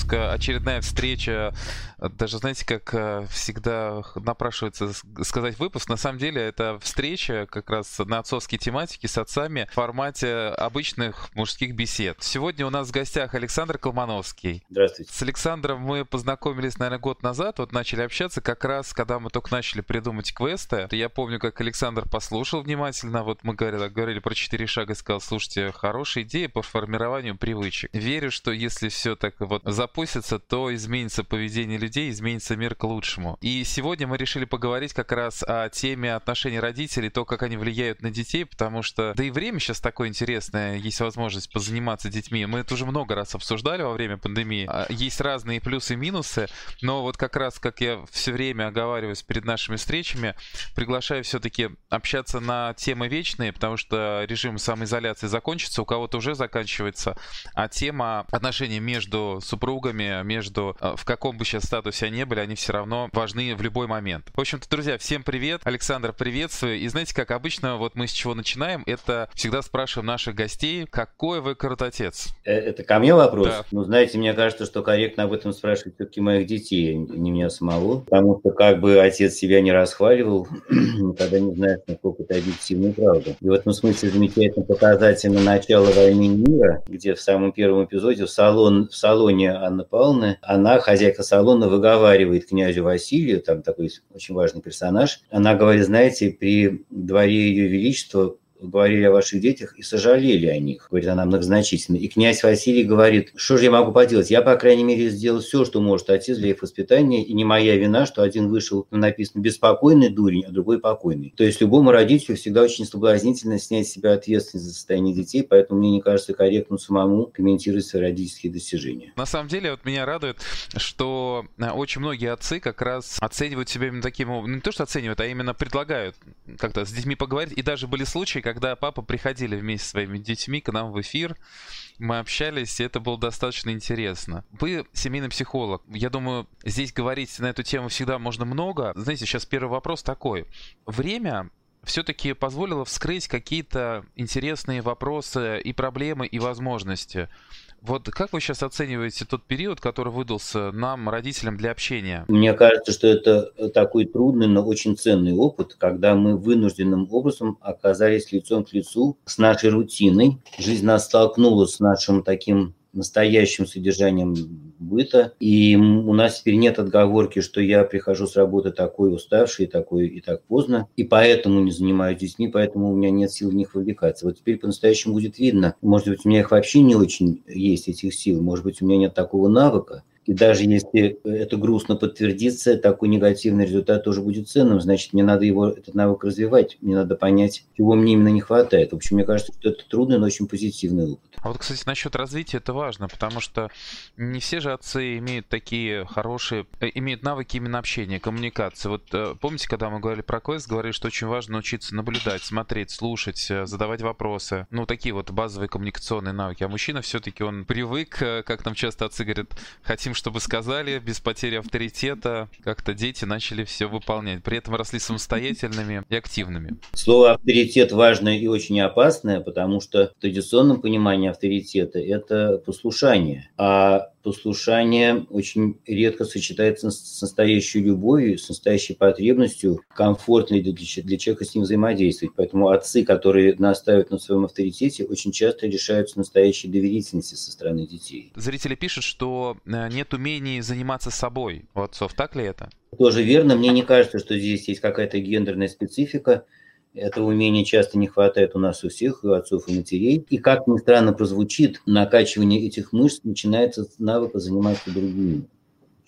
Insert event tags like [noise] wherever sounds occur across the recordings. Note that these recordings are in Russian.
выпуска. Очередная встреча. Даже, знаете, как э, всегда напрашивается сказать выпуск. На самом деле, это встреча как раз на отцовские тематики с отцами в формате обычных мужских бесед. Сегодня у нас в гостях Александр Колмановский. Здравствуйте. С Александром мы познакомились, наверное, год назад. Вот начали общаться как раз, когда мы только начали придумать квесты. Я помню, как Александр послушал внимательно. Вот мы говорили, говорили про четыре шага и сказал, слушайте, хорошая идея по формированию привычек. Верю, что если все так вот запустится, то изменится поведение людей, изменится мир к лучшему. И сегодня мы решили поговорить как раз о теме отношений родителей, то, как они влияют на детей, потому что, да и время сейчас такое интересное, есть возможность позаниматься детьми. Мы это уже много раз обсуждали во время пандемии. А, есть разные плюсы и минусы, но вот как раз, как я все время оговариваюсь перед нашими встречами, приглашаю все-таки общаться на темы вечные, потому что режим самоизоляции закончится, у кого-то уже заканчивается, а тема отношений между супругами, между э, в каком бы сейчас статусе они были, они все равно важны в любой момент. В общем-то, друзья, всем привет. Александр, приветствую. И знаете, как обычно, вот мы с чего начинаем, это всегда спрашиваем наших гостей, какой вы крутотец? Э, это ко мне вопрос? Да. Ну, знаете, мне кажется, что корректно об этом спрашивать все-таки моих детей, а не меня самого. Потому что как бы отец себя не расхваливал, [clears throat] никогда не знаешь, насколько это объективная правда. И в этом смысле замечательно показательно начало войны мира, где в самом первом эпизоде в, салон, в салоне Анны Павловны, она, хозяйка салона, выговаривает князю Василию, там такой очень важный персонаж, она говорит, знаете, при дворе Ее Величества говорили о ваших детях и сожалели о них, говорит она многозначительно. И князь Василий говорит, что же я могу поделать? Я, по крайней мере, сделал все, что может отец для их воспитания, и не моя вина, что один вышел, написано, беспокойный дурень, а другой покойный. То есть любому родителю всегда очень соблазнительно снять с себя ответственность за состояние детей, поэтому мне не кажется корректным самому комментировать свои родительские достижения. На самом деле, вот меня радует, что э, очень многие отцы как раз оценивают себя именно таким образом. Ну, не то, что оценивают, а именно предлагают как-то с детьми поговорить. И даже были случаи, когда папа приходили вместе со своими детьми к нам в эфир, мы общались, и это было достаточно интересно. Вы семейный психолог. Я думаю, здесь говорить на эту тему всегда можно много. Знаете, сейчас первый вопрос такой. Время все-таки позволило вскрыть какие-то интересные вопросы и проблемы, и возможности. Вот как вы сейчас оцениваете тот период, который выдался нам, родителям, для общения? Мне кажется, что это такой трудный, но очень ценный опыт, когда мы вынужденным образом оказались лицом к лицу с нашей рутиной. Жизнь нас столкнула с нашим таким настоящим содержанием быта. И у нас теперь нет отговорки, что я прихожу с работы такой уставший, такой и так поздно, и поэтому не занимаюсь детьми, поэтому у меня нет сил в них вовлекаться. Вот теперь по-настоящему будет видно. Может быть, у меня их вообще не очень есть, этих сил. Может быть, у меня нет такого навыка. И даже если это грустно подтвердится, такой негативный результат тоже будет ценным. Значит, мне надо его, этот навык развивать. Мне надо понять, чего мне именно не хватает. В общем, мне кажется, что это трудный, но очень позитивный опыт. А вот, кстати, насчет развития это важно, потому что не все же отцы имеют такие хорошие, э, имеют навыки именно общения, коммуникации. Вот э, помните, когда мы говорили про квест, говорили, что очень важно научиться наблюдать, смотреть, слушать, э, задавать вопросы. Ну, такие вот базовые коммуникационные навыки. А мужчина все-таки он привык, как нам часто отцы говорят, хотим, чтобы сказали, без потери авторитета. Как-то дети начали все выполнять. При этом росли самостоятельными и активными. Слово авторитет важное и очень опасное, потому что в традиционном понимании авторитета – это послушание. А послушание очень редко сочетается с настоящей любовью, с настоящей потребностью комфортно для, для человека с ним взаимодействовать. Поэтому отцы, которые настаивают на своем авторитете, очень часто лишаются настоящей доверительности со стороны детей. Зрители пишут, что э, нет умений заниматься собой у отцов. Так ли это? Тоже верно. Мне не кажется, что здесь есть какая-то гендерная специфика. Этого умения часто не хватает у нас у всех, у отцов, и матерей. И как ни странно прозвучит, накачивание этих мышц начинается с навыка заниматься другими.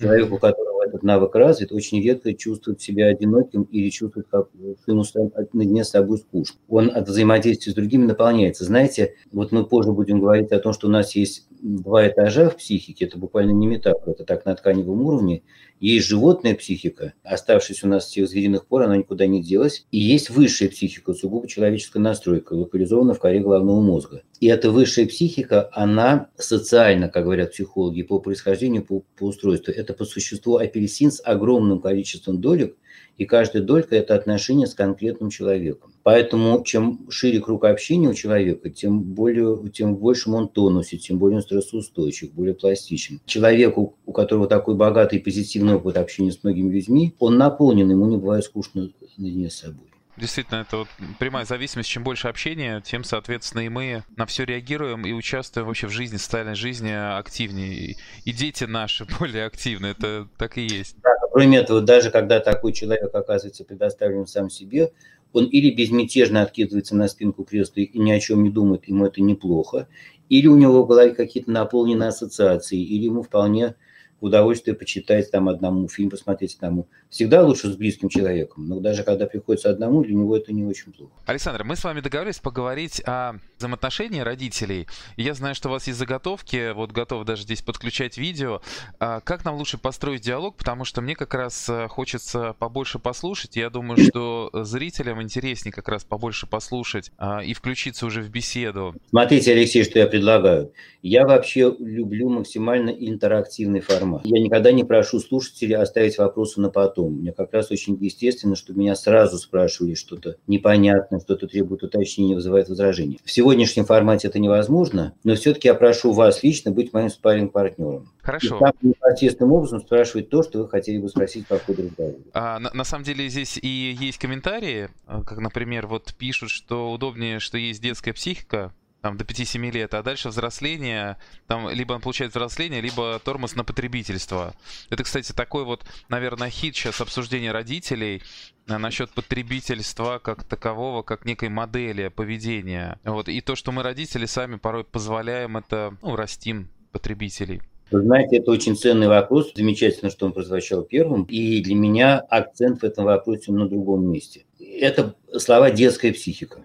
Человек, у которого этот навык развит, очень редко чувствует себя одиноким или чувствует, как ему наедине с собой скучно. Он от взаимодействия с другими наполняется. Знаете, вот мы позже будем говорить о том, что у нас есть два этажа в психике, это буквально не метафора, это так на тканевом уровне, есть животная психика, оставшись у нас с тех звериных пор, она никуда не делась. И есть высшая психика, сугубо человеческая настройка, локализована в коре головного мозга. И эта высшая психика, она социально, как говорят психологи, по происхождению, по, по устройству. Это по существу апельсин с огромным количеством долек – И каждая долька – это отношение с конкретным человеком. Поэтому чем шире круг общения у человека, тем, более, тем большим он тонусе, тем более он стрессоустойчив, более пластичен. Человеку, у которого такой богатый позитивный опыт общения с многими людьми, он наполнен, ему не бывает скучно наедине с собой. Действительно, это вот прямая зависимость. Чем больше общения, тем, соответственно, и мы на все реагируем и участвуем вообще в жизни, социальной жизни активнее. И дети наши [laughs] более активны, это так и есть. Да, кроме этого, даже когда такой человек оказывается предоставлен сам себе, он или безмятежно откидывается на спинку кресла и ни о чем не думает, ему это неплохо, или у него в голове какие-то наполненные ассоциации, или ему вполне удовольствие почитать там одному, фильм посмотреть одному. Всегда лучше с близким человеком, но даже когда приходится одному, для него это не очень плохо. Александр, мы с вами договорились поговорить о взаимоотношении родителей. Я знаю, что у вас есть заготовки, вот готов даже здесь подключать видео. А как нам лучше построить диалог, потому что мне как раз э, хочется побольше послушать. Я думаю, что зрителям интереснее как раз побольше послушать а, и включиться уже в беседу. Смотрите, Алексей, что я предлагаю. Я вообще люблю максимально интерактивный формат формат. Я никогда не прошу слушателей оставить вопросы на потом. Мне как раз очень естественно, что меня сразу спрашивали что-то непонятное, что-то требует уточнения, вызывает возражения. В сегодняшнем формате это невозможно, но все-таки я прошу вас лично быть моим спарринг-партнером. Хорошо. И самым непосредственным образом спрашивать то, что вы хотели бы спросить по ходу разговора. А, на, на самом деле здесь и есть комментарии, как, например, вот пишут, что удобнее, что есть детская психика, там, до 5-7 лет, а дальше взросление, там, либо он получает взросление, либо тормоз на потребительство. Это, кстати, такой вот, наверное, хит сейчас обсуждения родителей а, насчет потребительства как такового, как некой модели поведения. Вот. И то, что мы, родители, сами порой позволяем это, ну, растим потребителей. Вы знаете, это очень ценный вопрос. Замечательно, что он прозвучал первым. И для меня акцент в этом вопросе на другом месте. Это слова «детская психика».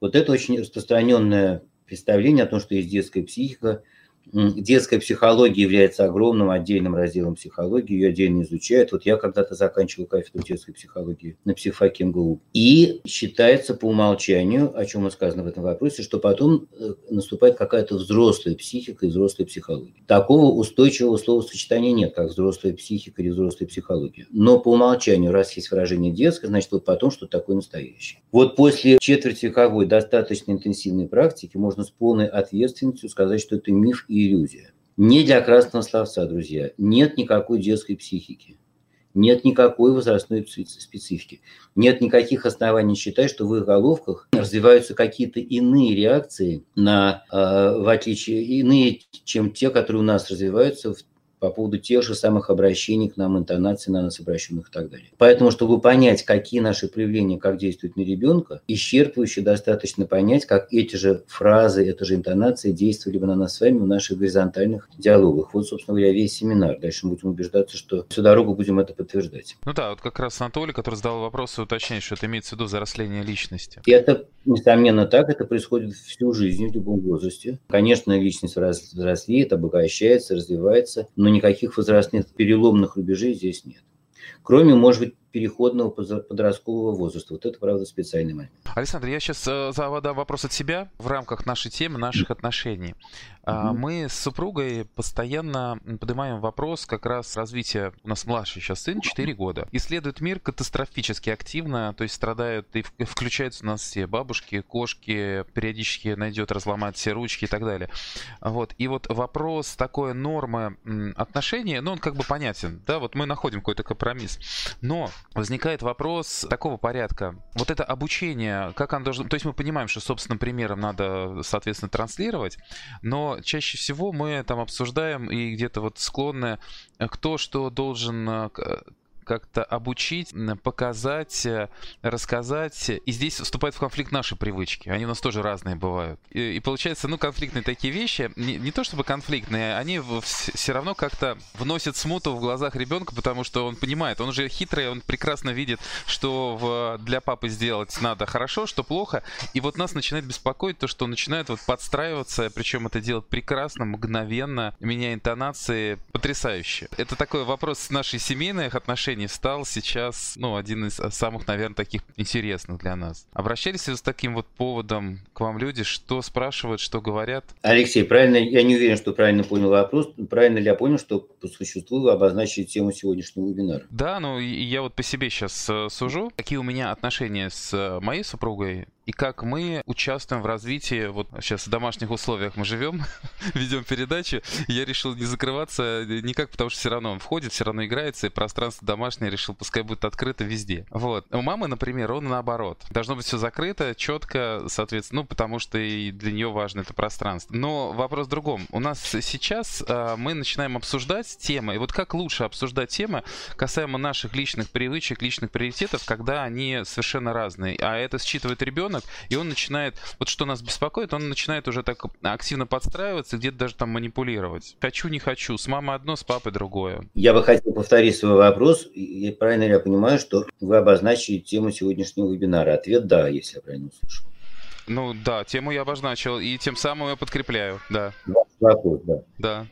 Вот это очень распространенная представление о том, что есть детская психика. Детская психология является огромным отдельным разделом психологии, ее отдельно изучают. Вот я когда-то заканчивал кафедру детской психологии на психфаке МГУ. И считается по умолчанию, о чем сказано в этом вопросе, что потом э, наступает какая-то взрослая психика и взрослая психология. Такого устойчивого словосочетания нет, как взрослая психика или взрослая психология. Но по умолчанию, раз есть выражение детское, значит вот потом что такое настоящее. Вот после четверти вековой достаточно интенсивной практики можно с полной ответственностью сказать, что это миф и иллюзия. Не для красного словца, друзья. Нет никакой детской психики. Нет никакой возрастной специфики. Нет никаких оснований считать, что в их головках развиваются какие-то иные реакции на, э, в отличие, иные, чем те, которые у нас развиваются в по поводу тех же самых обращений к нам, интонаций на нас обращенных и так далее. Поэтому, чтобы понять, какие наши проявления, как действуют на ребенка, исчерпывающе достаточно понять, как эти же фразы, эта же интонация действовали бы на нас с вами в наших горизонтальных диалогах. Вот, собственно говоря, весь семинар. Дальше мы будем убеждаться, что всю дорогу будем это подтверждать. Ну да, вот как раз Анатолий, который задал вопрос, уточняет, что это имеется в виду взросление личности. И это, несомненно, так. Это происходит всю жизнь, в любом возрасте. Конечно, личность взрослеет, обогащается, развивается, но никаких возрастных переломных рубежей здесь нет. Кроме, может быть, переходного подросткового возраста. Вот это, правда, специальный момент. Александр, я сейчас э, задам вопрос от себя в рамках нашей темы, наших отношений. Mm-hmm. Мы с супругой постоянно поднимаем вопрос как раз развития. У нас младший сейчас сын, 4 года. Исследует мир катастрофически активно, то есть страдают и включаются у нас все бабушки, кошки, периодически найдет разломать все ручки и так далее. Вот. И вот вопрос такой нормы отношений, ну, он как бы понятен, да, вот мы находим какой-то компромисс. Но возникает вопрос такого порядка. Вот это обучение, как оно должно... То есть мы понимаем, что собственным примером надо, соответственно, транслировать, но чаще всего мы там обсуждаем и где-то вот склонны, кто что должен э, как-то обучить, показать, э, рассказать. И здесь вступает в конфликт наши привычки. Они у нас тоже разные бывают. И, и получается, ну, конфликтные такие вещи, не, не то чтобы конфликтные, они все равно как-то вносят смуту в глазах ребенка, потому что он понимает, он же хитрый, он прекрасно видит, что в, для папы сделать надо хорошо, что плохо. И вот нас начинает беспокоить то, что начинает вот подстраиваться, причем это делать прекрасно, мгновенно, меняя интонации, потрясающе. Это такой вопрос нашей семейных отношений, отношений стал сейчас, ну, один из самых, наверное, таких интересных для нас. Обращались ли с таким вот поводом к вам люди, что спрашивают, что говорят? Алексей, правильно, я не уверен, что правильно понял вопрос. Правильно ли я понял, что по существу вы обозначили тему сегодняшнего вебинара? Да, ну, я вот по себе сейчас э, сужу. Какие у меня отношения с э, моей супругой, и как мы участвуем в развитии, вот сейчас в домашних условиях мы живем, [laughs] ведем передачи, я решил не закрываться никак, потому что все равно он входит, все равно играется, и пространство домашнее решил, пускай будет открыто везде. Вот. У мамы, например, он наоборот. Должно быть все закрыто, четко, соответственно, ну, потому что и для нее важно это пространство. Но вопрос в другом. У нас сейчас э, мы начинаем обсуждать темы, и вот как лучше обсуждать темы касаемо наших личных привычек, личных приоритетов, когда они совершенно разные. А это считывает ребенок, ребенок, и он начинает, вот что нас беспокоит, он начинает уже так активно подстраиваться, где-то даже там манипулировать. Хочу, не хочу, с мамой одно, с папой другое. Я бы хотел повторить свой вопрос. И правильно я понимаю, что вы обозначили тему сегодняшнего вебинара? Ответ – да, если я правильно услышал. Ну да, тему я обозначил, и тем самым я подкрепляю, да. Вопрос, да. Да.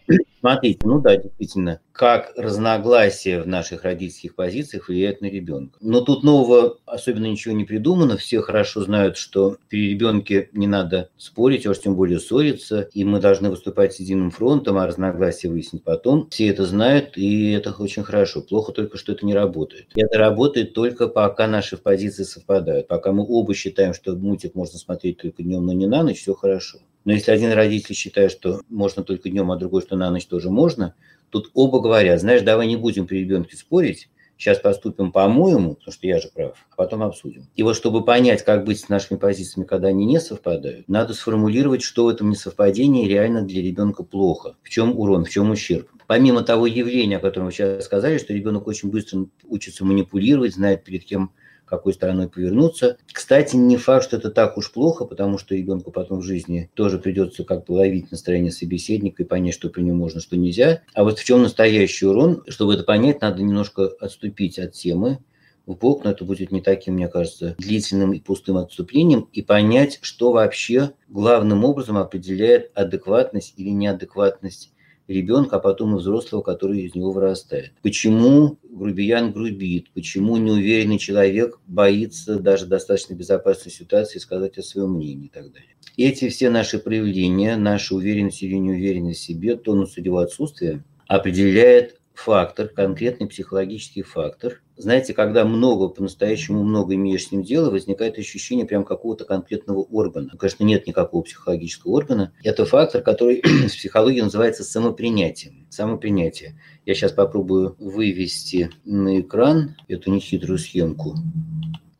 Смотрите, ну да, действительно, как разногласия в наших родительских позициях влияют на ребенка. Но тут нового особенно ничего не придумано. Все хорошо знают, что при ребенке не надо спорить, а уж тем более ссориться, и мы должны выступать с единым фронтом, а разногласия выяснить потом. Все это знают, и это очень хорошо. Плохо только, что это не работает. И это работает только пока наши позиции совпадают. Пока мы оба считаем, что мультик можно смотреть только днем, но не на ночь, все хорошо. Но если один родитель считает, что можно только днем, а другой, что на ночь тоже можно, тут оба говорят, знаешь, давай не будем при ребенке спорить, сейчас поступим по-моему, потому что я же прав, а потом обсудим. И вот чтобы понять, как быть с нашими позициями, когда они не совпадают, надо сформулировать, что в этом несовпадении реально для ребенка плохо, в чем урон, в чем ущерб. Помимо того явления, о котором вы сейчас сказали, что ребенок очень быстро учится манипулировать, знает перед кем какой стороной повернуться. Кстати, не факт, что это так уж плохо, потому что ребенку потом в жизни тоже придется как-то ловить настроение собеседника и понять, что при нем можно, что нельзя. А вот в чем настоящий урон, чтобы это понять, надо немножко отступить от темы, в но это будет не таким, мне кажется, длительным и пустым отступлением, и понять, что вообще главным образом определяет адекватность или неадекватность ребенка, а потом и взрослого, который из него вырастает. Почему грубиян грубит, почему неуверенный человек боится даже достаточно безопасной ситуации сказать о своем мнении и так далее. Эти все наши проявления, наша уверенность или неуверенность в себе, тонус его отсутствия определяет фактор, конкретный психологический фактор. Знаете, когда много, по-настоящему много имеешь с ним дело, возникает ощущение прям какого-то конкретного органа. Конечно, нет никакого психологического органа. Это фактор, который [clears throat] в психологии называется самопринятием. Самопринятие. Я сейчас попробую вывести на экран эту нехитрую съемку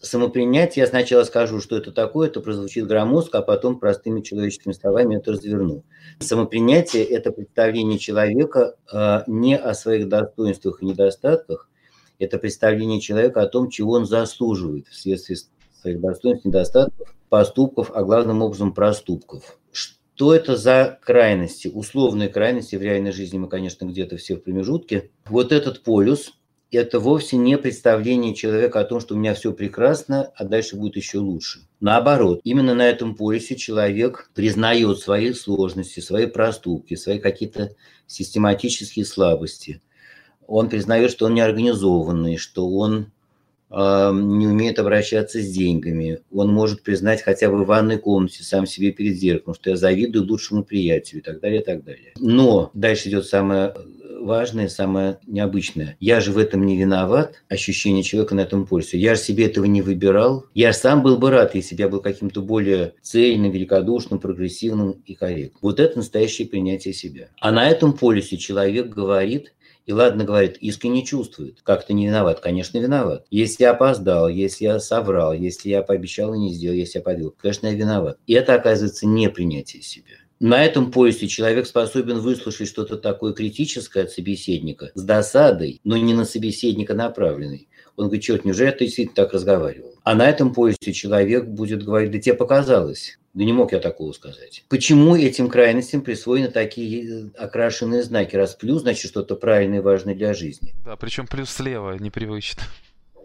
самопринятие, я сначала скажу, что это такое, это прозвучит громоздко, а потом простыми человеческими словами это разверну. Самопринятие – это представление человека э, не о своих достоинствах и недостатках, это представление человека о том, чего он заслуживает вследствие своих достоинств, недостатков, поступков, а главным образом проступков. Что это за крайности? Условные крайности в реальной жизни мы, конечно, где-то все в промежутке. Вот этот полюс – это вовсе не представление человека о том, что у меня все прекрасно, а дальше будет еще лучше. Наоборот, именно на этом полюсе человек признает свои сложности, свои проступки, свои какие-то систематические слабости. Он признает, что он неорганизованный, что он э, не умеет обращаться с деньгами. Он может признать хотя бы в ванной комнате сам себе перед зеркалом, что я завидую лучшему приятелю и так далее, и так далее. Но дальше идет самое важное, самое необычное. Я же в этом не виноват, ощущение человека на этом полюсе. Я же себе этого не выбирал. Я сам был бы рад, если бы я был каким-то более цельным, великодушным, прогрессивным и корректным. Вот это настоящее принятие себя. А на этом полюсе человек говорит, и ладно, говорит, искренне чувствует. Как-то не виноват. Конечно, виноват. Если я опоздал, если я соврал, если я пообещал и не сделал, если я подвел, конечно, я виноват. И это, оказывается, не принятие себя. На этом поясе человек способен выслушать что-то такое критическое от собеседника с досадой, но не на собеседника направленный. Он говорит, черт, неужели ты действительно так разговаривал? А на этом поясе человек будет говорить, да тебе показалось. Да не мог я такого сказать. Почему этим крайностям присвоены такие окрашенные знаки? Раз плюс, значит, что-то правильное и важное для жизни. Да, причем плюс слева, непривычно.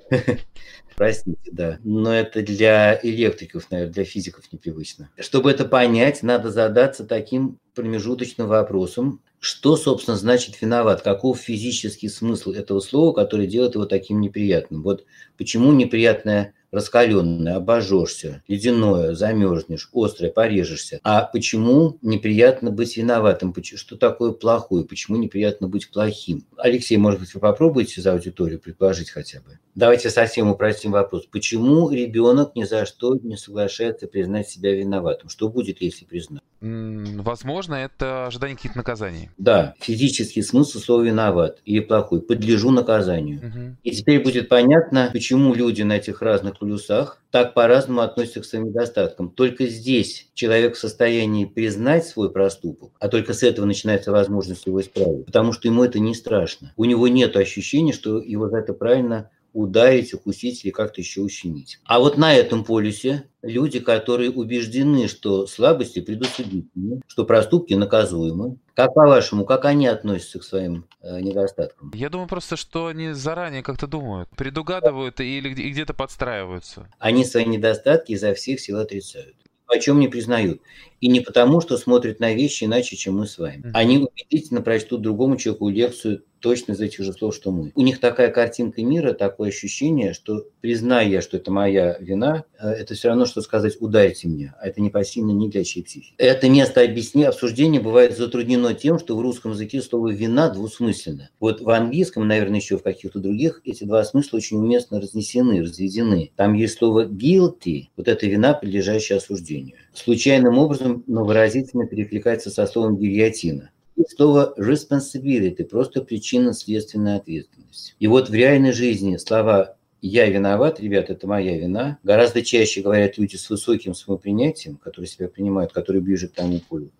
[laughs] Простите, да. Но это для электриков, наверное, для физиков непривычно. Чтобы это понять, надо задаться таким промежуточным вопросом, что, собственно, значит виноват? Каков физический смысл этого слова, который делает его таким неприятным? Вот почему неприятное раскаленное, обожжешься, ледяное, замерзнешь, острое, порежешься. А почему неприятно быть виноватым? Что такое плохое? Почему неприятно быть плохим? Алексей, может быть, вы попробуете за аудиторию предположить хотя бы? Давайте совсем упростим вопрос. Почему ребенок ни за что не соглашается признать себя виноватым? Что будет, если признать? Возможно, это ожидание каких-то наказаний. Да, физический смысл слова «виноват» или «плохой». Подлежу наказанию. Угу. И теперь будет понятно, почему люди на этих разных полюсах так по-разному относятся к своим недостаткам. Только здесь человек в состоянии признать свой проступок, а только с этого начинается возможность его исправить, потому что ему это не страшно. У него нет ощущения, что его за это правильно ударить, укусить или как-то еще ущемить. А вот на этом полюсе люди, которые убеждены, что слабости предусудительны, что проступки наказуемы, как по-вашему, как они относятся к своим э, недостаткам? Я думаю просто, что они заранее как-то думают, предугадывают или где-то подстраиваются. Они свои недостатки изо всех сил отрицают о чем не признают. И не потому, что смотрят на вещи иначе, чем мы с вами. Они убедительно прочтут другому человеку лекцию точно из этих же слов, что мы. У них такая картинка мира, такое ощущение, что призная что это моя вина, э, это все равно, что сказать «ударьте меня», а это не посильно ни для чьей психики. Это место объясни, обсуждения бывает затруднено тем, что в русском языке слово «вина» двусмысленно. Вот в английском, наверное, еще в каких-то других, эти два смысла очень уместно разнесены, разведены. Там есть слово guilty, вот это вина, подлежащая осуждению. Случайным образом, но выразительно перекликается со словом гильотина слово responsibility, просто причинно-следственная ответственность. И вот в реальной жизни слова «я виноват», ребят, это моя вина, гораздо чаще говорят люди с высоким самопринятием, которые себя принимают, которые ближе к тому полю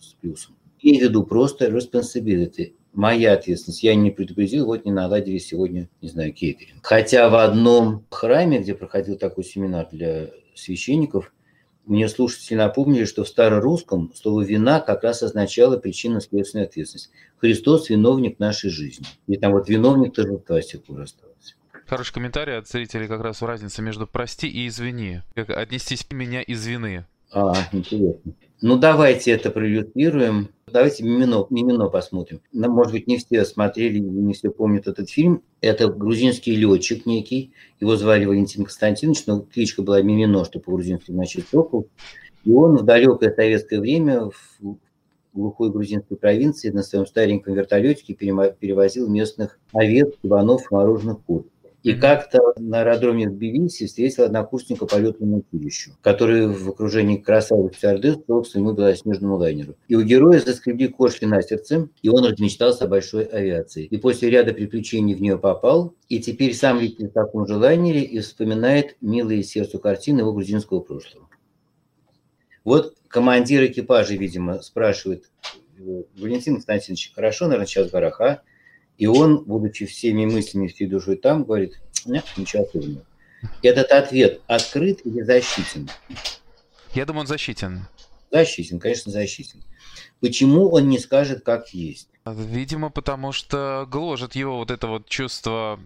с плюсом. Я веду просто responsibility, моя ответственность. Я не предупредил, вот не наладили сегодня, не знаю, кейтеринг. Хотя в одном храме, где проходил такой семинар для священников, мне слушатели напомнили, что в старорусском слово «вина» как раз означало причинно-следственную ответственность. Христос – виновник нашей жизни. И там вот виновник торжества с тех пор остался. Хороший комментарий от зрителей как раз в разнице между «прости» и «извини». Как отнестись меня из вины. А, интересно. Ну, давайте это проиллюстрируем. Давайте Мимино, Мимино посмотрим. Может быть, не все смотрели, не все помнят этот фильм. Это грузинский летчик некий. Его звали Валентин Константинович, но кличка была Мимино, что по-грузински значит сокол. И он в далекое советское время в глухой грузинской провинции на своем стареньком вертолетике перевозил местных овец, кабанов, мороженых кур. И как-то на аэродроме в Тбилиси встретил однокурсника по летному училищу, который в окружении красавицы стюардесс шел к своему белоснежному лайнеру. И у героя заскребли кошки на сердце, и он размечтался о большой авиации. И после ряда приключений в нее попал, и теперь сам летит в таком же лайнере и вспоминает милые сердцу картины его грузинского прошлого. Вот командир экипажа, видимо, спрашивает Валентин Константинович, хорошо, наверное, сейчас в горах, а? И он, будучи всеми мыслями, всей душой там, говорит, нет, ничего особенного. Этот ответ открыт или защитен? Я думаю, он защитен. Защитен, конечно, защитен. Почему он не скажет, как есть? Видимо, потому что гложет его вот это вот чувство...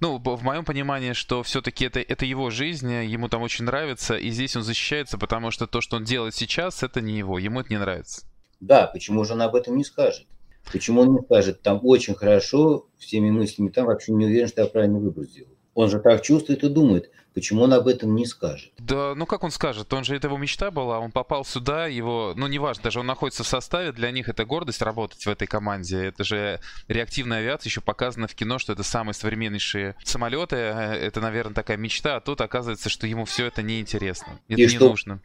Ну, в моем понимании, что все-таки это, это его жизнь, ему там очень нравится, и здесь он защищается, потому что то, что он делает сейчас, это не его, ему это не нравится. Да, почему же он об этом не скажет? Почему он не скажет, там очень хорошо, всеми мыслями там вообще не уверен, что я правильный выбор сделал. Он же так чувствует и думает. Почему он об этом не скажет? Да, ну как он скажет? Он же это его мечта была, он попал сюда, его, ну неважно, даже он находится в составе, для них это гордость работать в этой команде. Это же реактивная авиация, еще показано в кино, что это самые современнейшие самолеты, это, наверное, такая мечта, а тут оказывается, что ему все это неинтересно, это и не что нужно.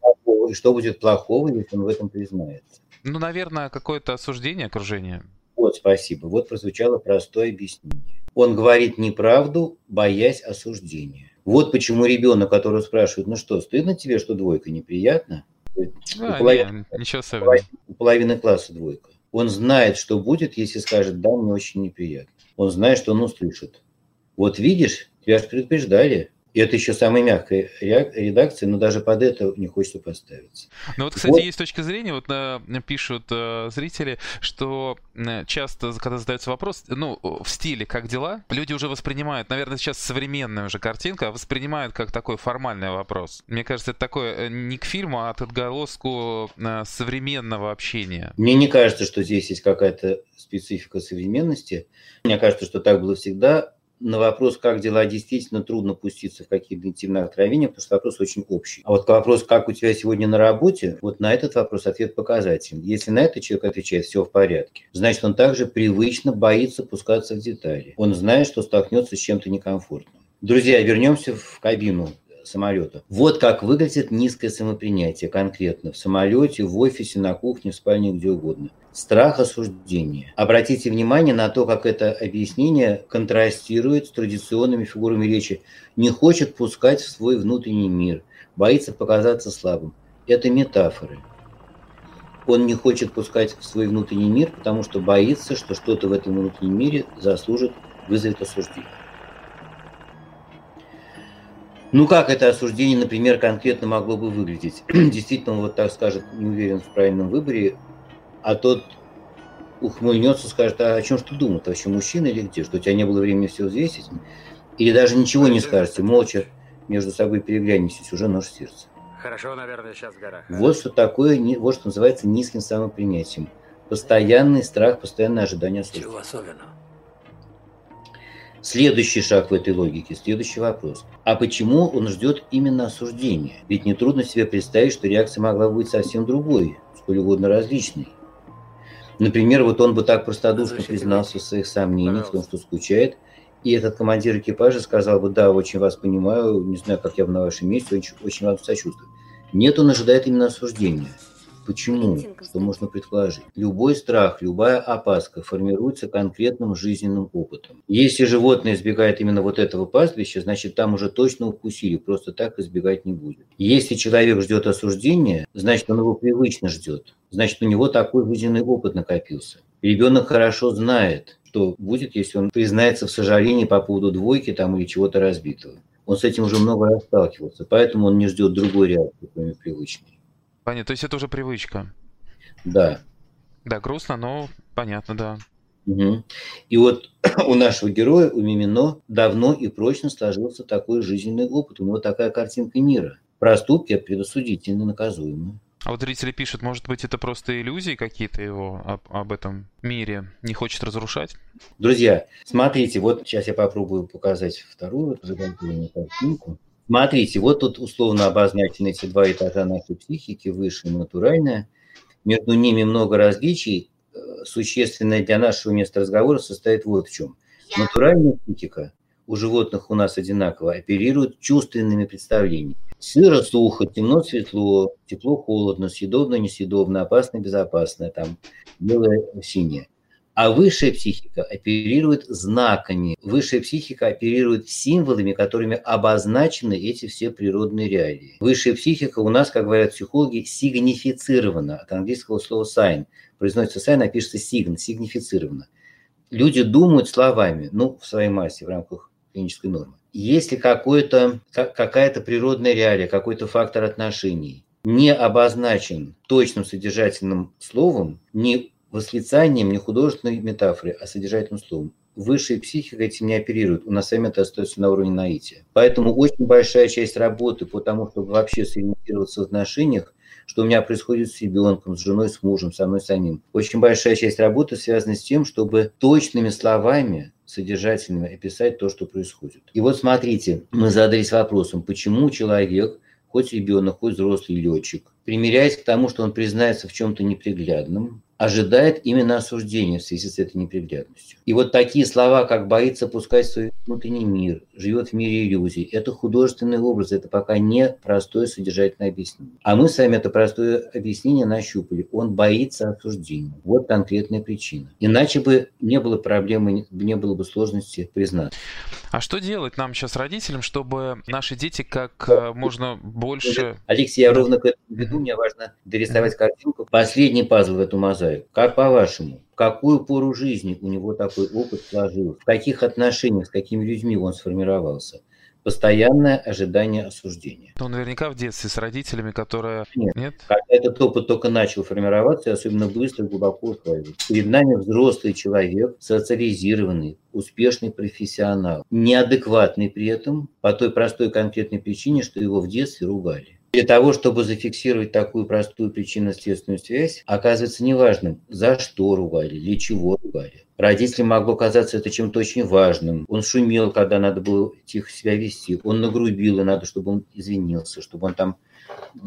И что будет плохого, если он в этом признается? Ну, наверное, какое-то осуждение окружения. Вот, спасибо. Вот прозвучало простое объяснение. Он говорит неправду, боясь осуждения. Вот почему ребенок, который спрашивает, ну что, стыдно тебе, что двойка неприятно? А, у, половины, не, ничего особенного. у половины класса двойка. Он знает, что будет, если скажет, да, мне очень неприятно. Он знает, что он услышит. Вот видишь, тебя же предупреждали. И это еще самая мягкая редакция, но даже под это не хочется подставиться. Ну вот, кстати, вот. есть точка зрения, вот на, пишут э, зрители, что э, часто, когда задается вопрос, ну, в стиле «как дела?», люди уже воспринимают, наверное, сейчас современная уже картинка, а воспринимают как такой формальный вопрос. Мне кажется, это такое э, не к фильму, а от отголоску э, современного общения. Мне не кажется, что здесь есть какая-то специфика современности. Мне кажется, что так было всегда на вопрос, как дела, действительно трудно пуститься в какие-то интимные откровения, потому что вопрос очень общий. А вот вопрос, как у тебя сегодня на работе, вот на этот вопрос ответ показательный. Если на это человек отвечает, все в порядке, значит, он также привычно боится пускаться в детали. Он знает, что столкнется с чем-то некомфортным. Друзья, вернемся в кабину самолета. Вот как выглядит низкое самопринятие конкретно в самолете, в офисе, на кухне, в спальне, где угодно. Страх осуждения. Обратите внимание на то, как это объяснение контрастирует с традиционными фигурами речи. Не хочет пускать в свой внутренний мир, боится показаться слабым. Это метафоры. Он не хочет пускать в свой внутренний мир, потому что боится, что что-то в этом внутреннем мире заслужит, вызовет осуждение. Ну, как это осуждение, например, конкретно могло бы выглядеть? [clears throat] Действительно, он вот так скажет, не уверен в правильном выборе, а тот ухмыльнется, скажет, а о чем же ты думал? Ты вообще мужчина или где? Что у тебя не было времени все взвесить? Или даже ничего не скажете, молча между собой переглянетесь, уже нож в сердце. Хорошо, наверное, сейчас в горах. Вот что такое, вот что называется низким самопринятием. Постоянный страх, постоянное ожидание осуждения. Чего особенного? Следующий шаг в этой логике, следующий вопрос. А почему он ждет именно осуждения? Ведь нетрудно себе представить, что реакция могла быть совсем другой, сколь угодно различной. Например, вот он бы так простодушно признался в своих сомнениях, в том, что скучает, и этот командир экипажа сказал бы, да, очень вас понимаю, не знаю, как я бы на вашем месте, очень, очень вам сочувствую. Нет, он ожидает именно осуждения. Почему? Что можно предположить? Любой страх, любая опаска формируется конкретным жизненным опытом. Если животное избегает именно вот этого пастбища, значит там уже точно укусили, просто так избегать не будет. Если человек ждет осуждения, значит он его привычно ждет. Значит у него такой жизненный опыт накопился. Ребенок хорошо знает, что будет, если он признается в сожалении по поводу двойки там или чего-то разбитого. Он с этим уже много раз сталкивался, поэтому он не ждет другой реакции, кроме привычной. Понятно, то есть это уже привычка. Да. Да, грустно, но понятно, да. Угу. И вот [clears throat] у нашего героя, у Мимино, давно и прочно сложился такой жизненный опыт. У него такая картинка мира. Проступки предосудительно наказуемы. А вот зрители пишут, может быть, это просто иллюзии какие-то его об, об этом мире, не хочет разрушать? Друзья, смотрите, вот сейчас я попробую показать вторую картинку. Смотрите, вот тут условно обозначены эти два этажа нашей психики, высшая и натуральная. Между ними много различий. Э, существенное для нашего места разговора состоит вот в чем. Натуральная психика у животных у нас одинаково оперирует чувственными представлениями. Сыро, сухо, темно, светло, тепло, холодно, съедобно, несъедобно, опасно, безопасно, там белое, синее. А высшая психика оперирует знаками. Высшая психика оперирует символами, которыми обозначены эти все природные реалии. Высшая психика у нас, как говорят психологи, сигнифицирована. От английского слова sign. Произносится sign, а пишется sign, сигнифицирована. Люди думают словами, ну, в своей массе, в рамках клинической нормы. Если какое-то, какая-то природная реалия, какой-то фактор отношений не обозначен точным содержательным словом, не восклицанием, не художественной метафорой, а содержательным словом. Высшая психика этим не оперирует. У нас сами это остается на уровне наития. Поэтому очень большая часть работы по тому, чтобы вообще сориентироваться в отношениях, что у меня происходит с ребенком, с женой, с мужем, со мной самим. Очень большая часть работы связана с тем, чтобы точными словами содержательными описать то, что происходит. И вот смотрите, мы задались вопросом, почему человек, хоть ребенок, хоть взрослый летчик, примиряясь к тому, что он признается в чем-то неприглядном, ожидает именно осуждения в связи с этой неприглядностью. И вот такие слова, как «боится пускать свой внутренний мир», «живет в мире иллюзий» – это художественный образ, это пока не простое содержательное объяснение. А мы сами это простое объяснение нащупали. Он боится осуждения. Вот конкретная причина. Иначе бы не было проблемы, не было бы сложности признать. А что делать нам сейчас, родителям, чтобы наши дети как э, можно больше... Алексей, я ровно к этому веду. Мне важно дорисовать картинку. Последний пазл в эту мозаику. Как по-вашему, в какую пору жизни у него такой опыт сложился? В каких отношениях, с какими людьми он сформировался? Постоянное ожидание осуждения. Ну, наверняка в детстве с родителями, которые... Нет. Нет? Когда этот опыт только начал формироваться, особенно быстро и глубоко усваивать. Перед нами взрослый человек, социализированный, успешный профессионал, неадекватный при этом по той простой конкретной причине, что его в детстве ругали. Для того, чтобы зафиксировать такую простую причинно-следственную связь, оказывается неважным, за что ругали, для чего ругали. Родителям могло казаться это чем-то очень важным. Он шумел, когда надо было тихо себя вести. Он нагрубил, и надо, чтобы он извинился, чтобы он там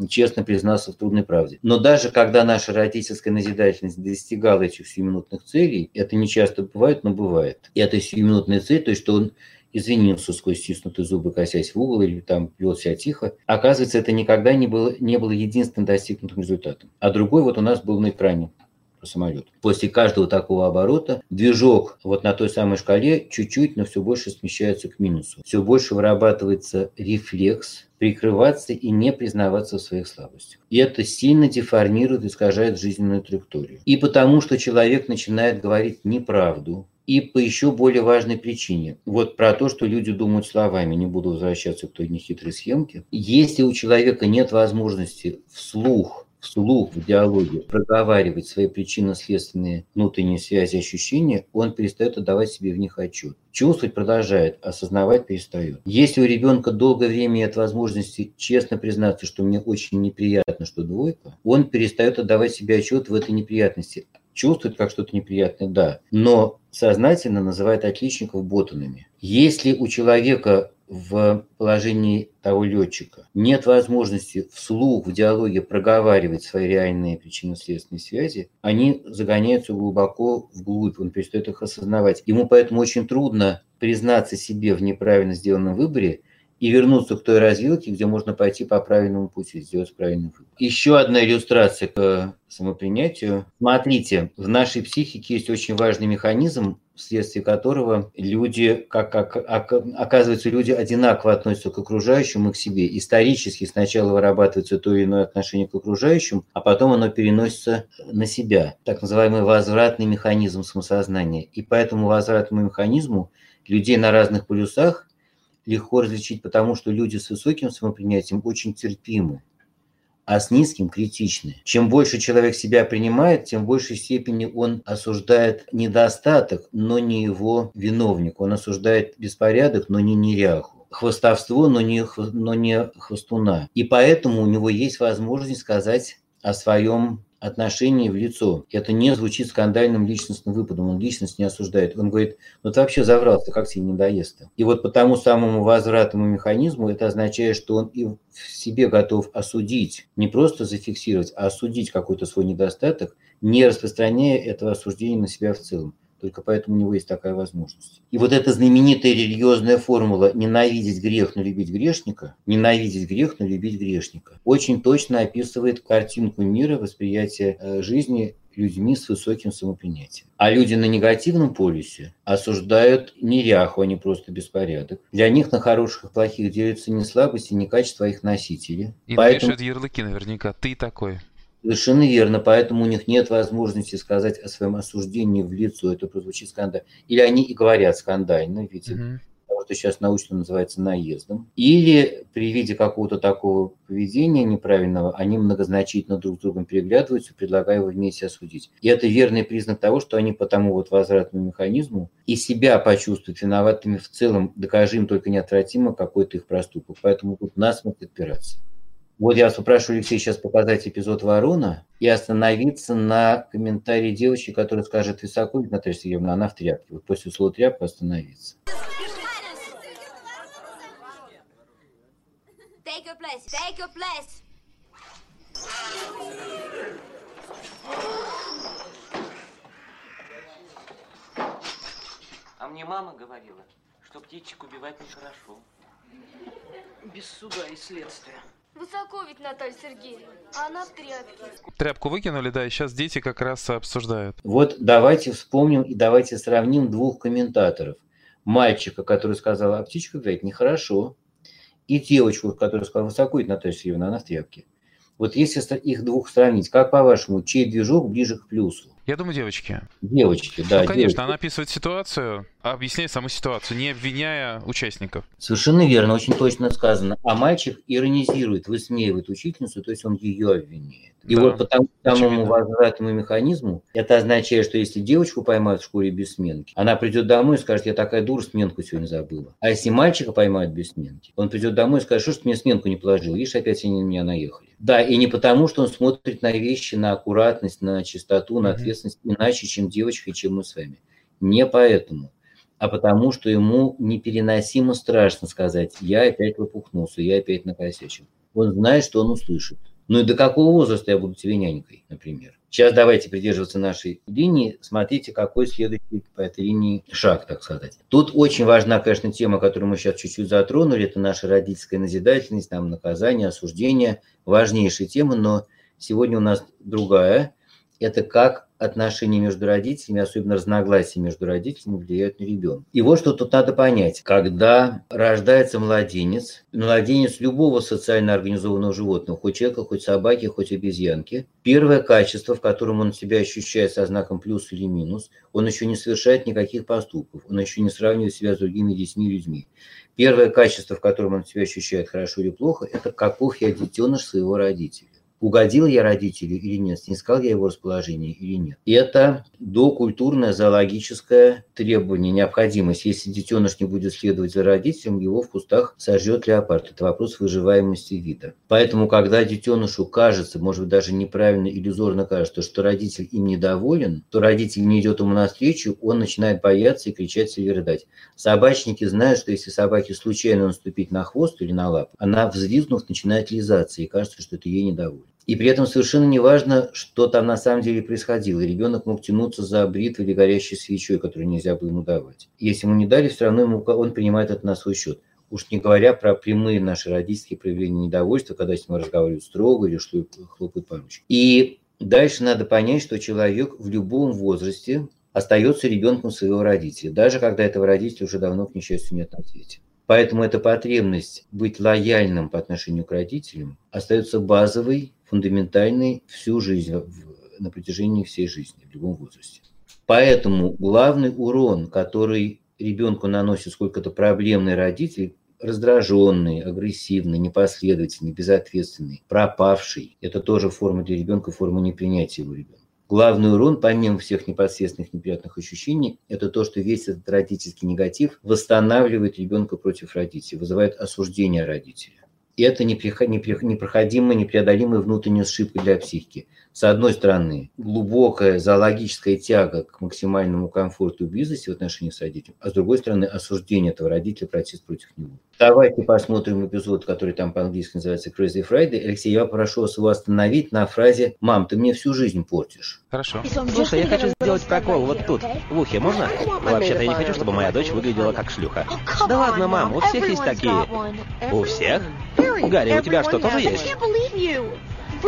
честно признался в трудной правде. Но даже когда наша родительская назидательность достигала этих сиюминутных целей, это не часто бывает, но бывает. И это сиюминутная цель, то есть что он извинился сквозь стиснутые зубы, косясь в угол или там вел себя тихо. Оказывается, это никогда не было, не было единственным достигнутым результатом. А другой вот у нас был на экране про самолет. После каждого такого оборота движок вот на той самой шкале чуть-чуть, но все больше смещается к минусу. Все больше вырабатывается рефлекс прикрываться и не признаваться в своих слабостях. И это сильно деформирует, искажает жизненную траекторию. И потому что человек начинает говорить неправду, и по еще более важной причине. Вот про то, что люди думают словами, не буду возвращаться к той нехитрой схемке. Если у человека нет возможности вслух вслух в диалоге проговаривать свои причинно-следственные внутренние связи ощущения, он перестает отдавать себе в них отчет. Чувствовать продолжает, осознавать перестает. Если у ребенка долгое время нет возможности честно признаться, что мне очень неприятно, что двойка, он перестает отдавать себе отчет в этой неприятности чувствует как что-то неприятное, да, но сознательно называет отличников ботанами. Если у человека в положении того летчика нет возможности вслух в диалоге проговаривать свои реальные причинно-следственные связи, они загоняются глубоко вглубь, он перестает их осознавать. Ему поэтому очень трудно признаться себе в неправильно сделанном выборе – и вернуться к той развилке, где можно пойти по правильному пути, сделать правильный выбор. Еще одна иллюстрация к самопринятию. Смотрите, в нашей психике есть очень важный механизм, вследствие которого люди, как, как оказывается, люди одинаково относятся к окружающим и к себе. Исторически сначала вырабатывается то или иное отношение к окружающим, а потом оно переносится на себя. Так называемый возвратный механизм самосознания. И по этому возвратному механизму людей на разных полюсах легко различить, потому что люди с высоким самопринятием очень терпимы, а с низким критичны. Чем больше человек себя принимает, тем в большей степени он осуждает недостаток, но не его виновник. Он осуждает беспорядок, но не неряху хвостовство, но не, но не хвостуна. И поэтому у него есть возможность сказать о своем отношении в лицо. Это не звучит скандальным личностным выпадом, он личность не осуждает. Он говорит, ну ты вообще заврался, как тебе не доест И вот по тому самому возвратному механизму это означает, что он и в себе готов осудить, не просто зафиксировать, а осудить какой-то свой недостаток, не распространяя этого осуждения на себя в целом. Только поэтому у него есть такая возможность. И вот эта знаменитая религиозная формула «ненавидеть грех, но любить грешника», «ненавидеть грех, но любить грешника» очень точно описывает картинку мира, восприятие э, жизни людьми с высоким самопринятием. А люди на негативном полюсе осуждают неряху, а не просто беспорядок. Для них на хороших и плохих делятся не слабости, не качества их носителей. И Поэтому... ярлыки наверняка. Ты такой. Совершенно верно, поэтому у них нет возможности сказать о своем осуждении в лицо, это прозвучит скандально. Или они и говорят скандально, ведь mm того, что сейчас научно называется наездом. Или при виде какого-то такого поведения неправильного, они многозначительно друг с другом переглядываются, предлагая его вместе осудить. И это верный признак того, что они по тому вот возвратному механизму и себя почувствуют виноватыми в целом, докажи им только неотвратимо какой-то их проступок. Поэтому тут насмерть отпираться. Вот я вас попрошу, Алексей, сейчас показать эпизод Ворона и остановиться на комментарии девочки, которая скажет Високуль, Наталья Сергеевна, она в тряпке. Вот после слова тряпка остановиться. Take your place. Take your place. А мне мама говорила, что птичек убивать нехорошо. Без суда и следствия. Высоко ведь Наталья Сергеевна, а она в тряпке. Тряпку выкинули, да, и сейчас дети как раз обсуждают. Вот давайте вспомним и давайте сравним двух комментаторов. Мальчика, который сказал, а птичка говорит, нехорошо. И девочку, которая сказала, высоко ведь Наталья Сергеевна, она в тряпке. Вот если их двух сравнить, как по-вашему, чей движок ближе к плюсу? Я думаю, девочки. Девочки, да. Ну, конечно, девочки. она описывает ситуацию, объясняет саму ситуацию, не обвиняя участников. Совершенно верно, очень точно сказано. А мальчик иронизирует, высмеивает учительницу, то есть он ее обвиняет. И да, вот по тому самому возвратному механизму это означает, что если девочку поймают в школе без сменки, она придет домой и скажет, я такая дура, сменку сегодня забыла. А если мальчика поймают без сменки, он придет домой и скажет, что ж ты мне сменку не положил, видишь, опять они на меня наехали. Да, и не потому, что он смотрит на вещи, на аккуратность, на чистоту, на ответственность иначе, чем девочка чем мы с вами. Не поэтому а потому что ему непереносимо страшно сказать, я опять выпухнулся, я опять накосячил. Он знает, что он услышит. Ну и до какого возраста я буду тебе нянькой, например? Сейчас давайте придерживаться нашей линии. Смотрите, какой следующий по этой линии шаг, так сказать. Тут очень важна, конечно, тема, которую мы сейчас чуть-чуть затронули. Это наша родительская назидательность, там, наказание, осуждение. Важнейшая тема, но сегодня у нас другая. Это как отношения между родителями, особенно разногласия между родителями, влияют на ребенка. И вот что тут надо понять. Когда рождается младенец, младенец любого социально организованного животного, хоть человека, хоть собаки, хоть обезьянки, первое качество, в котором он себя ощущает со знаком плюс или минус, он еще не совершает никаких поступков, он еще не сравнивает себя с другими детьми и людьми. Первое качество, в котором он себя ощущает хорошо или плохо, это каков я детеныш своего родителя угодил я родителю или нет, снискал я его расположение или нет. Это докультурное зоологическое требование, необходимость. Если детеныш не будет следовать за родителем, его в кустах сожжет леопард. Это вопрос выживаемости вида. Поэтому, когда детенышу кажется, может быть, даже неправильно, иллюзорно кажется, что родитель им недоволен, то родитель не идет ему навстречу, он начинает бояться и кричать себе рыдать. Собачники знают, что если собаке случайно наступить на хвост или на лапу, она, взвизгнув, начинает лизаться, и кажется, что это ей недоволен. И при этом совершенно не важно, что там на самом деле происходило. Ребенок мог тянуться за бритвой или горящей свечой, которую нельзя было ему давать. Если ему не дали, все равно ему, он принимает это на свой счет. Уж не говоря про прямые наши родительские проявления недовольства, когда с ним разговаривают строго или что хлопают по ручке. И дальше надо понять, что человек в любом возрасте остается ребенком своего родителя, даже когда этого родителя уже давно, к несчастью, нет на свете. Поэтому эта потребность быть лояльным по отношению к родителям остается базовой фундаментальный всю жизнь, на протяжении всей жизни, в любом возрасте. Поэтому главный урон, который ребенку наносит сколько-то проблемный родитель, раздраженный, агрессивный, непоследовательный, безответственный, пропавший, это тоже форма для ребенка, форма непринятия его ребенка. Главный урон, помимо всех непосредственных неприятных ощущений, это то, что весь этот родительский негатив восстанавливает ребенка против родителей, вызывает осуждение родителя. И это непроходимая, непреодолимая внутренняя ошибка для психики. С одной стороны, глубокая зоологическая тяга к максимальному комфорту и близости в отношении с родителем, а с другой стороны, осуждение этого родителя, протест против него. Давайте посмотрим эпизод, который там по-английски называется Crazy Friday. Алексей, я прошу вас его остановить на фразе «Мам, ты мне всю жизнь портишь». Хорошо. Слушай, я хочу сделать прокол вот тут, в ухе, можно? Вообще-то я не хочу, чтобы моя дочь выглядела как шлюха. Да ладно, мам, у всех есть такие. У всех? Гарри, у тебя что, тоже есть?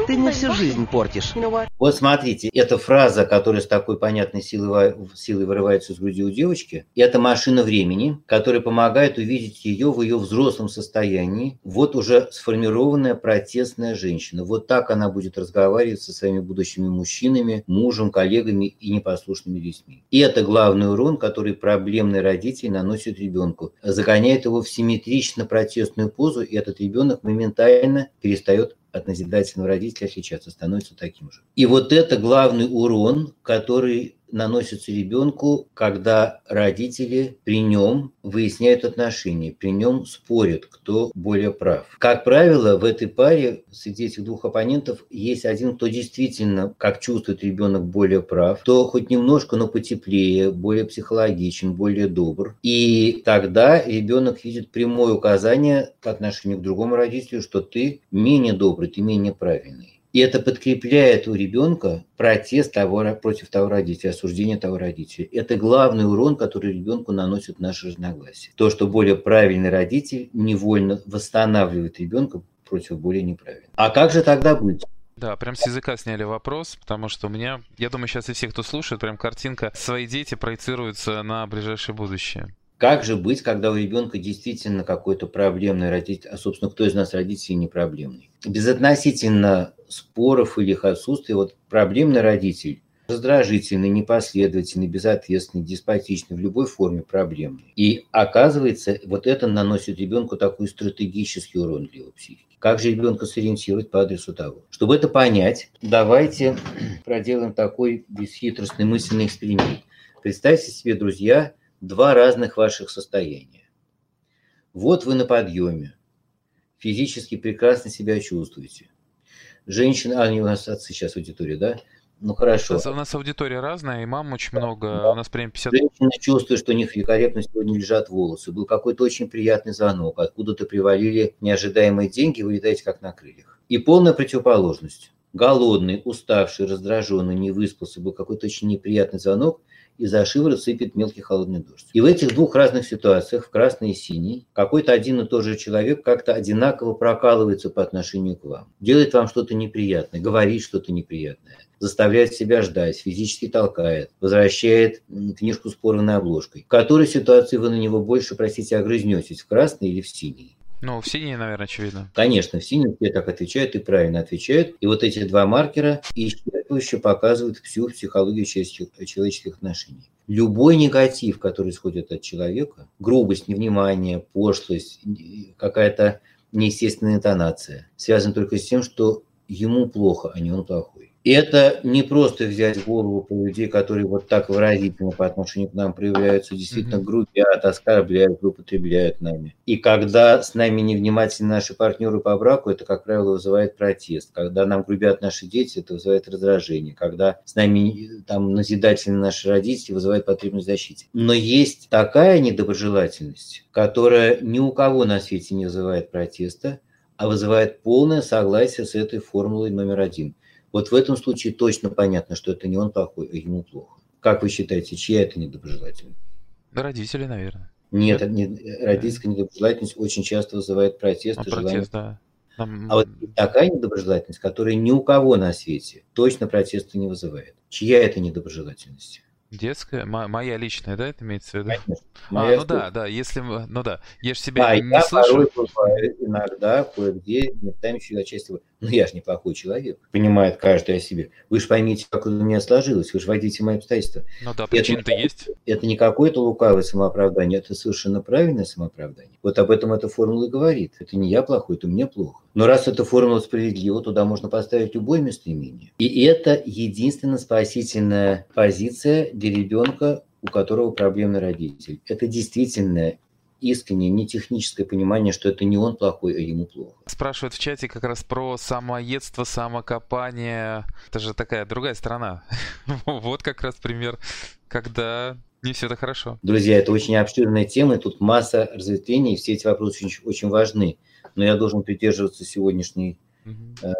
Ты мне всю жизнь портишь. Вот смотрите, эта фраза, которая с такой понятной силой, силой вырывается из груди у девочки, это машина времени, которая помогает увидеть ее в ее взрослом состоянии. Вот уже сформированная протестная женщина. Вот так она будет разговаривать со своими будущими мужчинами, мужем, коллегами и непослушными детьми. И это главный урон, который проблемный родитель наносит ребенку. Загоняет его в симметрично протестную позу, и этот ребенок моментально перестает от назидательного родителя отличаться, становится таким же. И вот это главный урон, который наносится ребенку, когда родители при нем выясняют отношения, при нем спорят, кто более прав. Как правило, в этой паре среди этих двух оппонентов есть один, кто действительно, как чувствует ребенок, более прав, кто хоть немножко, но потеплее, более психологичен, более добр. И тогда ребенок видит прямое указание по отношению к другому родителю, что ты менее добрый, ты менее правильный. И это подкрепляет у ребенка протест того, против того родителя, осуждение того родителя. Это главный урон, который ребенку наносит наше разногласие. То, что более правильный родитель невольно восстанавливает ребенка против более неправильного. А как же тогда быть? Да, прям с языка сняли вопрос, потому что у меня, я думаю, сейчас и все, кто слушает, прям картинка «Свои дети проецируются на ближайшее будущее». Как же быть, когда у ребенка действительно какой-то проблемный родитель, а, собственно, кто из нас родителей не проблемный? Безотносительно споров или их отсутствия, вот проблемный родитель раздражительный, непоследовательный, безответственный, деспотичный, в любой форме проблемный. И оказывается, вот это наносит ребенку такой стратегический урон для его психики. Как же ребенка сориентировать по адресу того? Чтобы это понять, давайте [clears throat] проделаем такой бесхитростный мысленный эксперимент. Представьте себе, друзья, два разных ваших состояния. Вот вы на подъеме, физически прекрасно себя чувствуете. Женщина, а, не у нас сейчас в аудитории, да? Ну хорошо. У нас аудитория разная, и мам очень много, да. у нас прям 50... Женщина чувствует, что у них великолепно сегодня лежат волосы. Был какой-то очень приятный звонок, откуда-то привалили неожидаемые деньги, вы летаете как на крыльях. И полная противоположность. Голодный, уставший, раздраженный, не выспался, был какой-то очень неприятный звонок – и за шиворот сыпет мелкий холодный дождь. И в этих двух разных ситуациях, в красной и синей, какой-то один и тот же человек как-то одинаково прокалывается по отношению к вам. Делает вам что-то неприятное, говорит что-то неприятное, заставляет себя ждать, физически толкает, возвращает книжку с порванной обложкой. В которой ситуации вы на него больше, простите, огрызнетесь, в красной или в синей? Ну, в синей, наверное, очевидно. Конечно, в синей все так отвечают и правильно отвечают. И вот эти два маркера исчерпывающе показывают всю психологию человеческих отношений. Любой негатив, который исходит от человека, грубость, невнимание, пошлость, какая-то неестественная интонация, связан только с тем, что ему плохо, а не он плохой. И это не просто взять голову по людей, которые вот так выразительно по отношению к нам проявляются, действительно грубят, оскорбляют, употребляют нами. И когда с нами невнимательны наши партнеры по браку, это, как правило, вызывает протест. Когда нам грубят наши дети, это вызывает раздражение. Когда с нами там назидательны наши родители, вызывает потребность в защите. Но есть такая недоброжелательность, которая ни у кого на свете не вызывает протеста, а вызывает полное согласие с этой формулой номер один – вот в этом случае точно понятно, что это не он плохой, а ему плохо. Как вы считаете, чья это недоброжелательность? Родители, наверное. Нет, это... не, родительская недоброжелательность очень часто вызывает протест. А, протест, да. Нам... А вот такая недоброжелательность, которая ни у кого на свете точно протеста не вызывает. Чья это недоброжелательность? Детская? моя личная, да, это имеется в виду? Конечно. А, ну да, да, если, ну да, я же себя да, не я слышу. Порой иногда, кое-где, местами еще отчасти, ну я же неплохой человек, понимает каждый о себе. Вы же поймите, как у меня сложилось, вы же водите мои обстоятельства. Ну да, причина-то есть. Это не какое-то лукавое самооправдание, это совершенно правильное самооправдание. Вот об этом эта формула и говорит. Это не я плохой, это мне плохо. Но раз эта формула справедлива, туда можно поставить любое местоимение. И это единственно спасительная позиция для ребенка, у которого проблемный родитель. Это действительно искреннее, не техническое понимание, что это не он плохой, а ему плохо. Спрашивают в чате как раз про самоедство, самокопание. Это же такая другая сторона. [laughs] вот как раз пример, когда не все так хорошо. Друзья, это очень обширная тема, тут масса разветвлений, все эти вопросы очень, очень важны. Но я должен придерживаться сегодняшней э,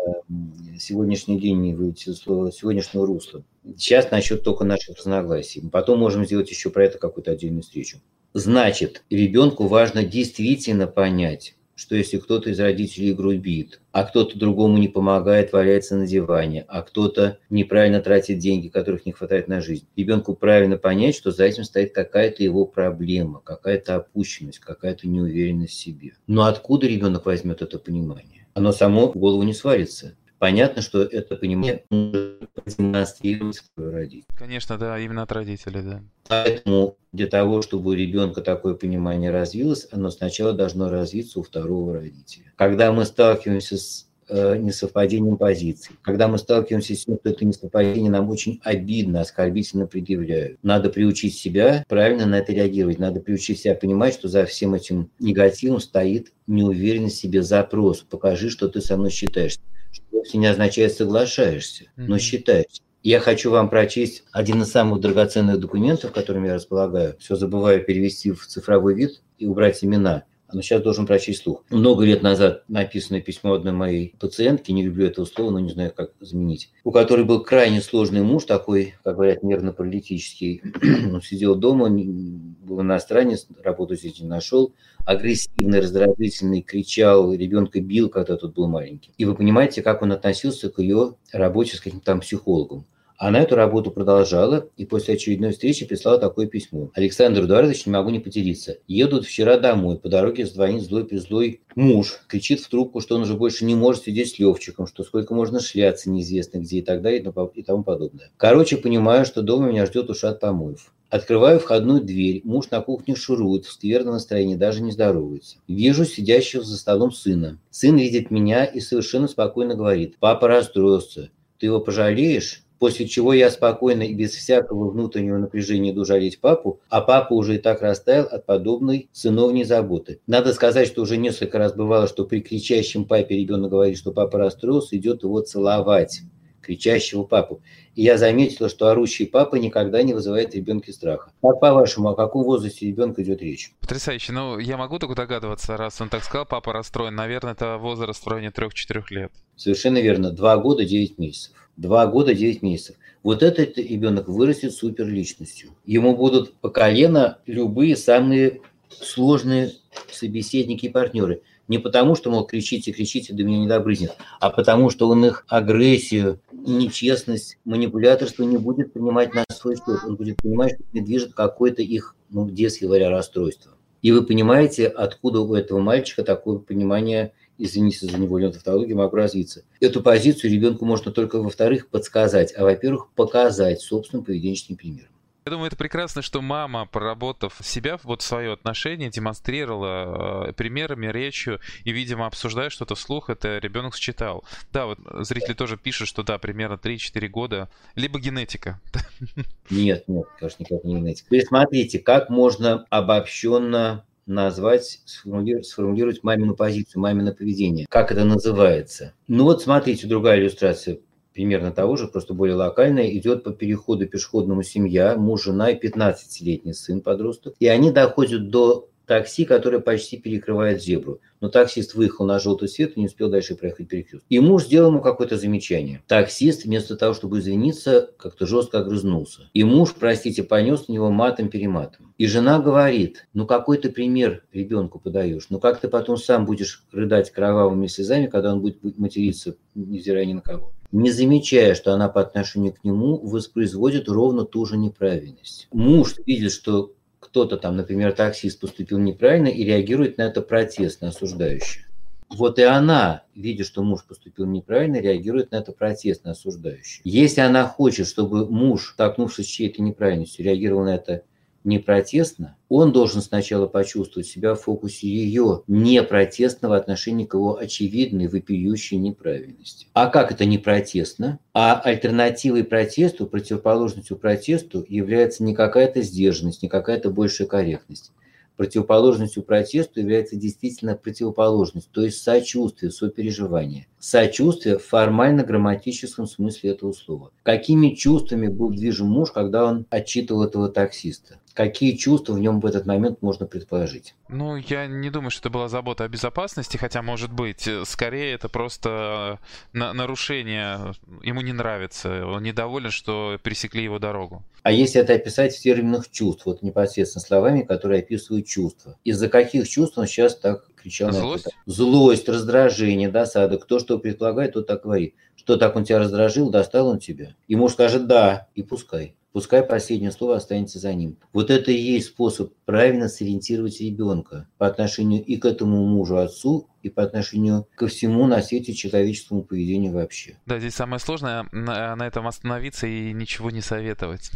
сегодняшний день не выйти сегодняшнего русла. Сейчас насчет только наших разногласий. Потом можем сделать еще про это какую-то отдельную встречу. Значит, ребенку важно действительно понять, что если кто-то из родителей грубит, а кто-то другому не помогает, валяется на диване, а кто-то неправильно тратит деньги, которых не хватает на жизнь, ребенку правильно понять, что за этим стоит какая-то его проблема, какая-то опущенность, какая-то неуверенность в себе. Но откуда ребенок возьмет это понимание? Оно само в голову не сварится. Понятно, что это понимание может продемонстрировать родитель. Конечно, да, именно от родителей, да. Поэтому для того, чтобы у ребенка такое понимание развилось, оно сначала должно развиться у второго родителя. Когда мы сталкиваемся с несовпадением позиций. Когда мы сталкиваемся с тем, что это несовпадение нам очень обидно, оскорбительно предъявляют. Надо приучить себя правильно на это реагировать. Надо приучить себя понимать, что за всем этим негативом стоит неуверенность в себе запрос. Покажи, что ты со мной считаешь что вовсе не означает соглашаешься, но считаешься. Я хочу вам прочесть один из самых драгоценных документов, которыми я располагаю. Все забываю перевести в цифровой вид и убрать имена. Но сейчас должен прочесть слух. Много лет назад написано письмо одной моей пациентки, не люблю этого слова, но не знаю, как заменить, у которой был крайне сложный муж, такой, как говорят, нервно-паралитический. [clears throat] Он сидел дома, был иностранец, работу здесь не нашел, агрессивный, раздражительный, кричал, ребенка бил, когда тот был маленький. И вы понимаете, как он относился к ее работе с каким-то там психологом. Она эту работу продолжала и после очередной встречи прислала такое письмо. Александр Эдуардович, не могу не поделиться. Едут вчера домой, по дороге звонит злой-призлой муж, кричит в трубку, что он уже больше не может сидеть с Левчиком, что сколько можно шляться неизвестно где и так далее и тому подобное. Короче, понимаю, что дома меня ждет ушат помоев. Открываю входную дверь, муж на кухне шурует, в скверном настроении, даже не здоровается. Вижу сидящего за столом сына. Сын видит меня и совершенно спокойно говорит, папа расстроился, ты его пожалеешь? После чего я спокойно и без всякого внутреннего напряжения иду жалеть папу, а папа уже и так растаял от подобной сыновней заботы. Надо сказать, что уже несколько раз бывало, что при кричащем папе ребенок говорит, что папа расстроился, идет его целовать кричащего папу. И я заметила, что орущий папа никогда не вызывает в ребенке страха. Как по-вашему, о каком возрасте ребенка идет речь? Потрясающе. Ну, я могу только догадываться, раз он так сказал, папа расстроен. Наверное, это возраст в районе 3-4 лет. Совершенно верно. Два года, 9 месяцев. Два года, 9 месяцев. Вот этот ребенок вырастет супер личностью. Ему будут по колено любые самые сложные собеседники и партнеры – не потому, что, мол, кричите, кричите, до меня не добрызнет, а потому, что он их агрессию, нечестность, манипуляторство не будет принимать на свой счет. Он будет понимать, что не движет какое-то их, ну, детски говоря, расстройство. И вы понимаете, откуда у этого мальчика такое понимание, извините за невольную тавтологию, могу развиться. Эту позицию ребенку можно только, во-вторых, подсказать, а во-первых, показать собственным поведенческим примером. Я думаю, это прекрасно, что мама, проработав себя, вот свое отношение, демонстрировала э, примерами, речью и, видимо, обсуждая что-то вслух, это ребенок считал. Да, вот зрители тоже пишут, что да, примерно 3-4 года, либо генетика. [laughs] Нет, нет, конечно, никак не генетика. Теперь смотрите, как можно обобщенно назвать, сформулировать, сформулировать мамину позицию, мамино поведение. Как это называется? Ну вот смотрите, другая иллюстрация примерно того же, просто более локальная, идет по переходу пешеходному семья, муж, жена и 15-летний сын подросток. И они доходят до такси, которое почти перекрывает зебру. Но таксист выехал на желтый свет и не успел дальше проехать перекресток. И муж сделал ему какое-то замечание. Таксист вместо того, чтобы извиниться, как-то жестко огрызнулся. И муж, простите, понес на него матом-перематом. И жена говорит, ну какой ты пример ребенку подаешь? Ну как ты потом сам будешь рыдать кровавыми слезами, когда он будет материться, невзирая ни на кого? не замечая, что она по отношению к нему воспроизводит ровно ту же неправильность. Муж видит, что кто-то там, например, таксист поступил неправильно и реагирует на это протестно, осуждающе. Вот и она, видя, что муж поступил неправильно, реагирует на это протестно, осуждающе. Если она хочет, чтобы муж, столкнувшись с чьей-то неправильностью, реагировал на это не протестно, он должен сначала почувствовать себя в фокусе ее не протестного отношения к его очевидной, вопиющей неправильности. А как это не протестно? А альтернативой протесту, противоположностью протесту является не какая-то сдержанность, не какая-то большая корректность. Противоположностью протесту является действительно противоположность, то есть сочувствие, сопереживание. Сочувствие в формально-грамматическом смысле этого слова. Какими чувствами был движим муж, когда он отчитывал этого таксиста? Какие чувства в нем в этот момент можно предположить? Ну, я не думаю, что это была забота о безопасности, хотя, может быть, скорее это просто на нарушение, ему не нравится, он недоволен, что пересекли его дорогу. А если это описать в терминах чувств, вот непосредственно словами, которые описывают чувства, из-за каких чувств он сейчас так кричал Злость? это? Злость, раздражение, досада. Кто что предполагает, тот так говорит. Что так он тебя раздражил, достал он тебя? И муж скажет «да», и пускай пускай последнее слово останется за ним. Вот это и есть способ правильно сориентировать ребенка по отношению и к этому мужу, отцу, и по отношению ко всему на свете человеческому поведению вообще. Да, здесь самое сложное на, на этом остановиться и ничего не советовать.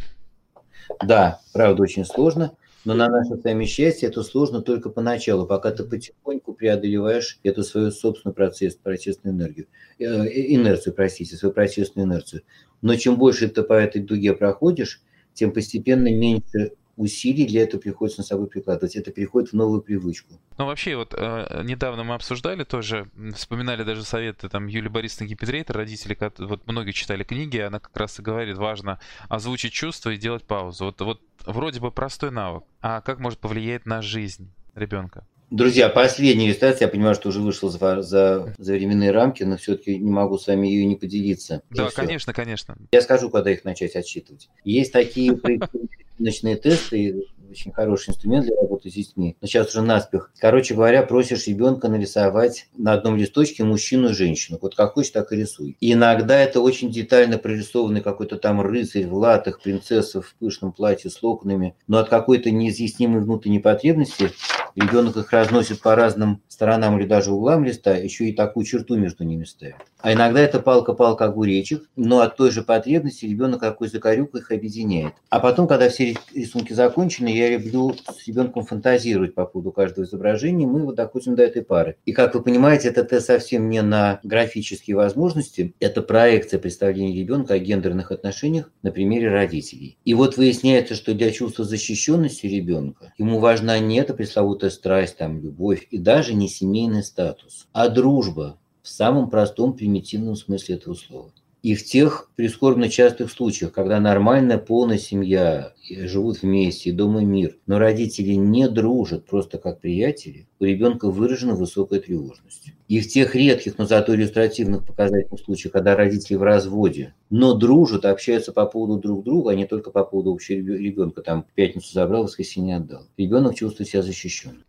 Да, правда, очень сложно. Но на наше с вами счастье это сложно только поначалу, пока ты потихоньку преодолеваешь эту свою собственную процесс, процессную энергию, э, инерцию, простите, свою процессную инерцию. Но чем больше ты по этой дуге проходишь, тем постепенно меньше усилий для этого приходится на собой прикладывать. Это переходит в новую привычку. Ну, вообще, вот э, недавно мы обсуждали тоже, вспоминали даже советы там Юлии Борисовны Гиппетрейтер, родители, вот многие читали книги, она как раз и говорит, важно озвучить чувства и делать паузу. Вот, вот вроде бы простой навык, а как может повлиять на жизнь ребенка? Друзья, последняя иллюстрация, я понимаю, что уже вышел за, за, за временные рамки, но все-таки не могу с вами ее не поделиться. Да, конечно, конечно. Я скажу, когда их начать отсчитывать. Есть такие [laughs] ночные тесты, очень хороший инструмент для работы с детьми, но сейчас уже наспех. Короче говоря, просишь ребенка нарисовать на одном листочке мужчину и женщину. Вот как хочешь, так и рисуй. И иногда это очень детально прорисованный какой-то там рыцарь в латах, принцесса в пышном платье с локонами, но от какой-то неизъяснимой внутренней потребности ребенок их разносит по разным сторонам или даже углам листа, еще и такую черту между ними ставит. А иногда это палка-палка огуречек, но от той же потребности ребенок какой закорюк их объединяет. А потом, когда все рисунки закончены, я люблю с ребенком фантазировать по поводу каждого изображения, мы вот доходим до этой пары. И как вы понимаете, это тест совсем не на графические возможности, это проекция представления ребенка о гендерных отношениях на примере родителей. И вот выясняется, что для чувства защищенности ребенка ему важна не эта пресловутая страсть, там, любовь и даже не семейный статус, а дружба в самом простом примитивном смысле этого слова. И в тех прискорбно частых случаях, когда нормальная полная семья живут вместе, и дом и мир, но родители не дружат просто как приятели, у ребенка выражена высокая тревожность. И в тех редких, но зато иллюстративных показательных случаях, когда родители в разводе, но дружат, общаются по поводу друг друга, а не только по поводу общего ребенка, там, пятницу забрал, воскресенье отдал. Ребенок чувствует себя защищенным.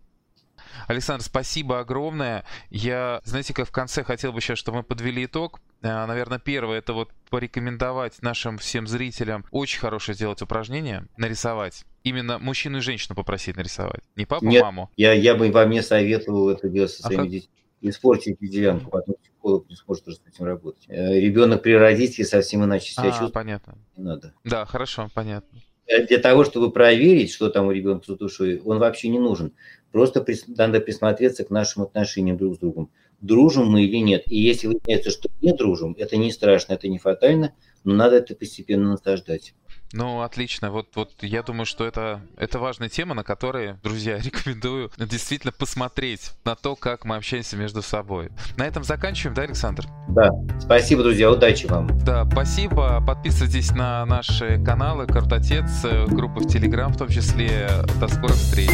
Александр, спасибо огромное. Я, знаете, как в конце хотел бы сейчас, чтобы мы подвели итог. Э, наверное, первое, это вот порекомендовать нашим всем зрителям очень хорошее сделать упражнение, нарисовать. Именно мужчину и женщину попросить нарисовать. Не папу, Нет, маму. Я, я бы вам не советовал это делать со своими а детьми. Испортить делянку, потом психолог не сможет с этим работать. Э, Ребенок при родителе совсем иначе себя а, чувствует. понятно. Не надо. Да, хорошо, понятно для того, чтобы проверить, что там у ребенка с душой, он вообще не нужен. Просто надо присмотреться к нашим отношениям друг с другом. Дружим мы или нет. И если выясняется, что не дружим, это не страшно, это не фатально, но надо это постепенно наслаждать. Ну, отлично. Вот, вот я думаю, что это, это важная тема, на которой, друзья, [laughs] рекомендую действительно посмотреть на то, как мы общаемся между собой. На этом заканчиваем, да, Александр? Да. Спасибо, друзья. Удачи вам. Да, спасибо. Подписывайтесь на наши каналы Картотец, группы в Телеграм в том числе. До скорых встреч.